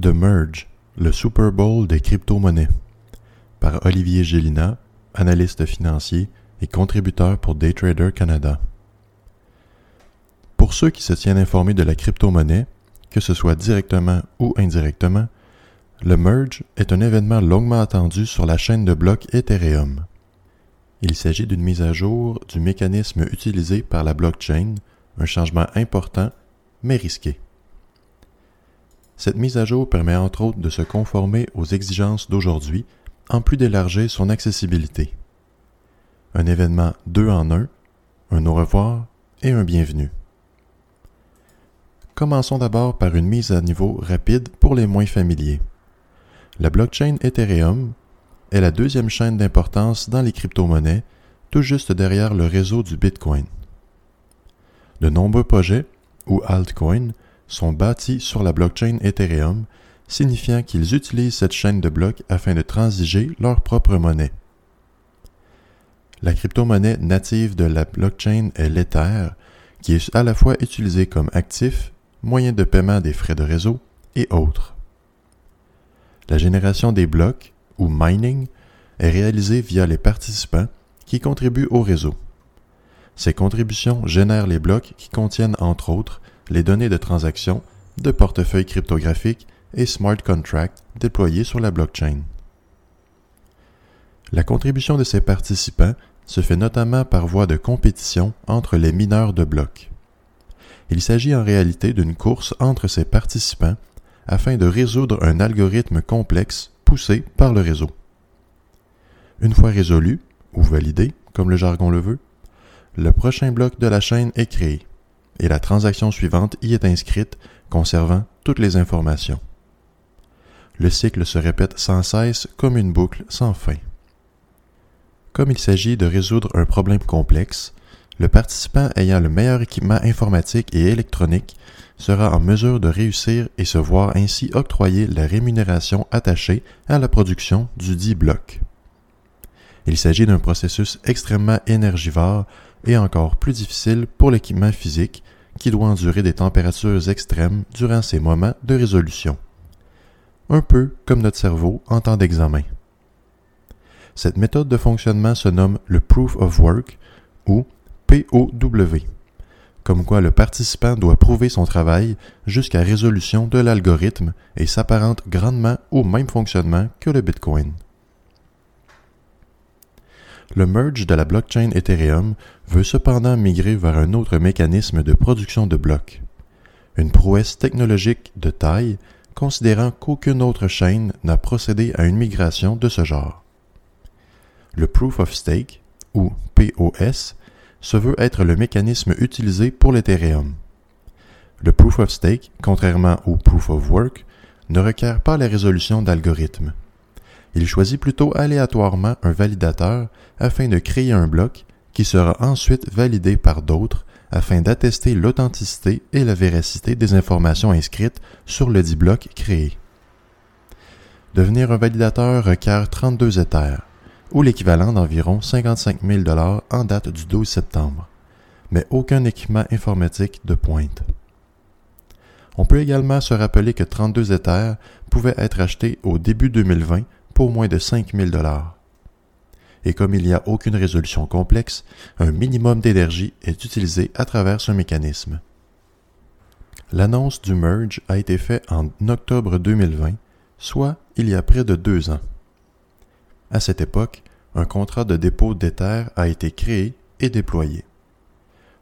The Merge, le Super Bowl des crypto-monnaies, par Olivier Gélina, analyste financier et contributeur pour Daytrader Canada. Pour ceux qui se tiennent informés de la crypto-monnaie, que ce soit directement ou indirectement, le merge est un événement longuement attendu sur la chaîne de blocs Ethereum. Il s'agit d'une mise à jour du mécanisme utilisé par la blockchain, un changement important mais risqué. Cette mise à jour permet entre autres de se conformer aux exigences d'aujourd'hui, en plus d'élargir son accessibilité. Un événement deux en un, un au revoir et un bienvenue. Commençons d'abord par une mise à niveau rapide pour les moins familiers. La blockchain Ethereum est la deuxième chaîne d'importance dans les crypto-monnaies, tout juste derrière le réseau du Bitcoin. De nombreux projets, ou altcoins, sont bâtis sur la blockchain Ethereum, signifiant qu'ils utilisent cette chaîne de blocs afin de transiger leur propre monnaie. La crypto-monnaie native de la blockchain est l'Ether, qui est à la fois utilisée comme actif, moyen de paiement des frais de réseau et autres. La génération des blocs, ou mining, est réalisée via les participants qui contribuent au réseau. Ces contributions génèrent les blocs qui contiennent entre autres les données de transaction, de portefeuilles cryptographiques et smart contracts déployés sur la blockchain. La contribution de ces participants se fait notamment par voie de compétition entre les mineurs de blocs. Il s'agit en réalité d'une course entre ces participants afin de résoudre un algorithme complexe poussé par le réseau. Une fois résolu, ou validé, comme le jargon le veut, le prochain bloc de la chaîne est créé et la transaction suivante y est inscrite conservant toutes les informations. Le cycle se répète sans cesse comme une boucle sans fin. Comme il s'agit de résoudre un problème complexe, le participant ayant le meilleur équipement informatique et électronique sera en mesure de réussir et se voir ainsi octroyer la rémunération attachée à la production du dit bloc. Il s'agit d'un processus extrêmement énergivore et encore plus difficile pour l'équipement physique qui doit endurer des températures extrêmes durant ces moments de résolution. Un peu comme notre cerveau en temps d'examen. Cette méthode de fonctionnement se nomme le Proof of Work ou POW, comme quoi le participant doit prouver son travail jusqu'à résolution de l'algorithme et s'apparente grandement au même fonctionnement que le Bitcoin. Le merge de la blockchain Ethereum veut cependant migrer vers un autre mécanisme de production de blocs. Une prouesse technologique de taille, considérant qu'aucune autre chaîne n'a procédé à une migration de ce genre. Le Proof of Stake, ou POS, se veut être le mécanisme utilisé pour l'Ethereum. Le Proof of Stake, contrairement au Proof of Work, ne requiert pas la résolution d'algorithmes. Il choisit plutôt aléatoirement un validateur afin de créer un bloc qui sera ensuite validé par d'autres afin d'attester l'authenticité et la véracité des informations inscrites sur le dit bloc créé. Devenir un validateur requiert 32 Ethers, ou l'équivalent d'environ 55 000 en date du 12 septembre, mais aucun équipement informatique de pointe. On peut également se rappeler que 32 Ethers pouvaient être achetés au début 2020 pour moins de 5 000 Et comme il n'y a aucune résolution complexe, un minimum d'énergie est utilisé à travers ce mécanisme. L'annonce du merge a été faite en octobre 2020, soit il y a près de deux ans. À cette époque, un contrat de dépôt d'Ether a été créé et déployé.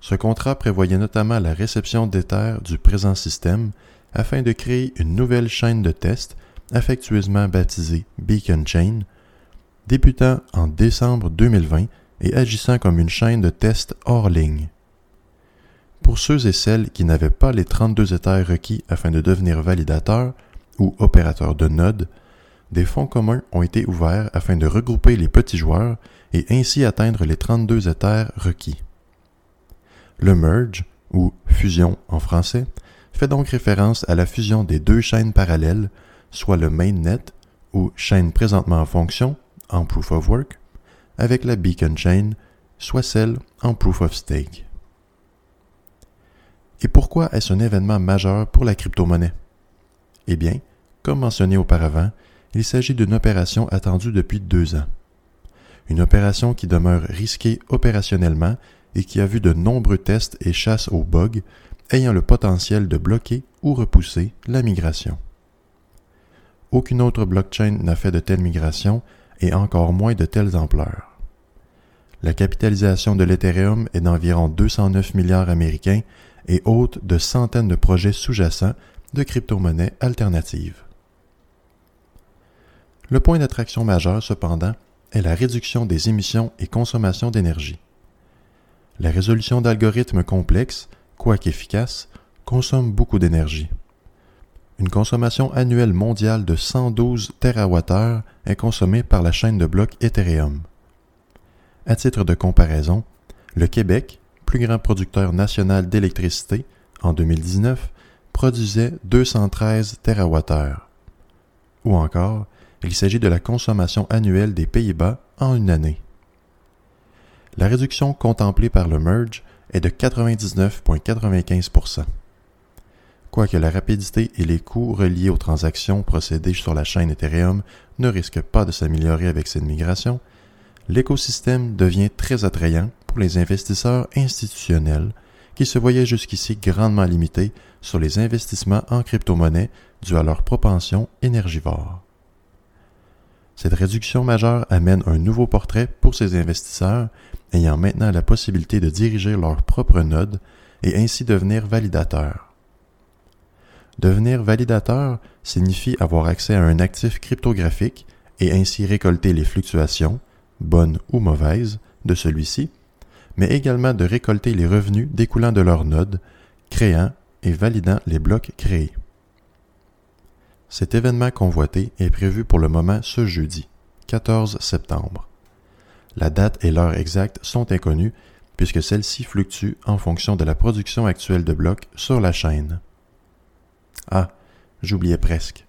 Ce contrat prévoyait notamment la réception d'Ether du présent système afin de créer une nouvelle chaîne de test affectueusement baptisée Beacon Chain, débutant en décembre 2020 et agissant comme une chaîne de test hors ligne. Pour ceux et celles qui n'avaient pas les 32 états requis afin de devenir validateurs, ou opérateurs de nodes, des fonds communs ont été ouverts afin de regrouper les petits joueurs et ainsi atteindre les 32 Ethers requis. Le merge, ou fusion en français, fait donc référence à la fusion des deux chaînes parallèles, soit le mainnet, ou chaîne présentement en fonction, en proof of work, avec la beacon chain, soit celle en proof of stake. Et pourquoi est-ce un événement majeur pour la crypto-monnaie? Eh bien, comme mentionné auparavant, il s'agit d'une opération attendue depuis deux ans. Une opération qui demeure risquée opérationnellement et qui a vu de nombreux tests et chasses aux bugs ayant le potentiel de bloquer ou repousser la migration. Aucune autre blockchain n'a fait de telles migrations et encore moins de telles ampleurs. La capitalisation de l'Ethereum est d'environ 209 milliards américains et haute de centaines de projets sous-jacents de crypto-monnaies alternatives. Le point d'attraction majeur, cependant, est la réduction des émissions et consommation d'énergie. La résolution d'algorithmes complexes, quoique efficaces, consomme beaucoup d'énergie. Une consommation annuelle mondiale de 112 TWh est consommée par la chaîne de blocs Ethereum. À titre de comparaison, le Québec, plus grand producteur national d'électricité, en 2019, produisait 213 TWh. Ou encore, il s'agit de la consommation annuelle des Pays-Bas en une année. La réduction contemplée par le merge est de 99,95 Quoique la rapidité et les coûts reliés aux transactions procédées sur la chaîne Ethereum ne risquent pas de s'améliorer avec cette migration, l'écosystème devient très attrayant pour les investisseurs institutionnels qui se voyaient jusqu'ici grandement limités sur les investissements en crypto-monnaie dû à leur propension énergivore. Cette réduction majeure amène un nouveau portrait pour ces investisseurs ayant maintenant la possibilité de diriger leur propre node et ainsi devenir validateurs. Devenir validateur signifie avoir accès à un actif cryptographique et ainsi récolter les fluctuations, bonnes ou mauvaises, de celui-ci, mais également de récolter les revenus découlant de leur node, créant et validant les blocs créés. Cet événement convoité est prévu pour le moment ce jeudi, 14 septembre. La date et l'heure exacte sont inconnues puisque celle-ci fluctue en fonction de la production actuelle de blocs sur la chaîne. Ah, j'oubliais presque.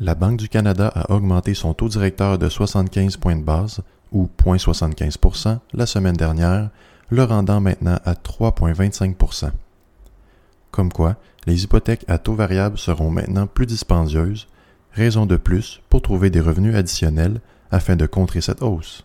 La Banque du Canada a augmenté son taux directeur de 75 points de base, ou 0,75% la semaine dernière, le rendant maintenant à 3,25% Comme quoi, les hypothèques à taux variable seront maintenant plus dispendieuses, raison de plus pour trouver des revenus additionnels afin de contrer cette hausse.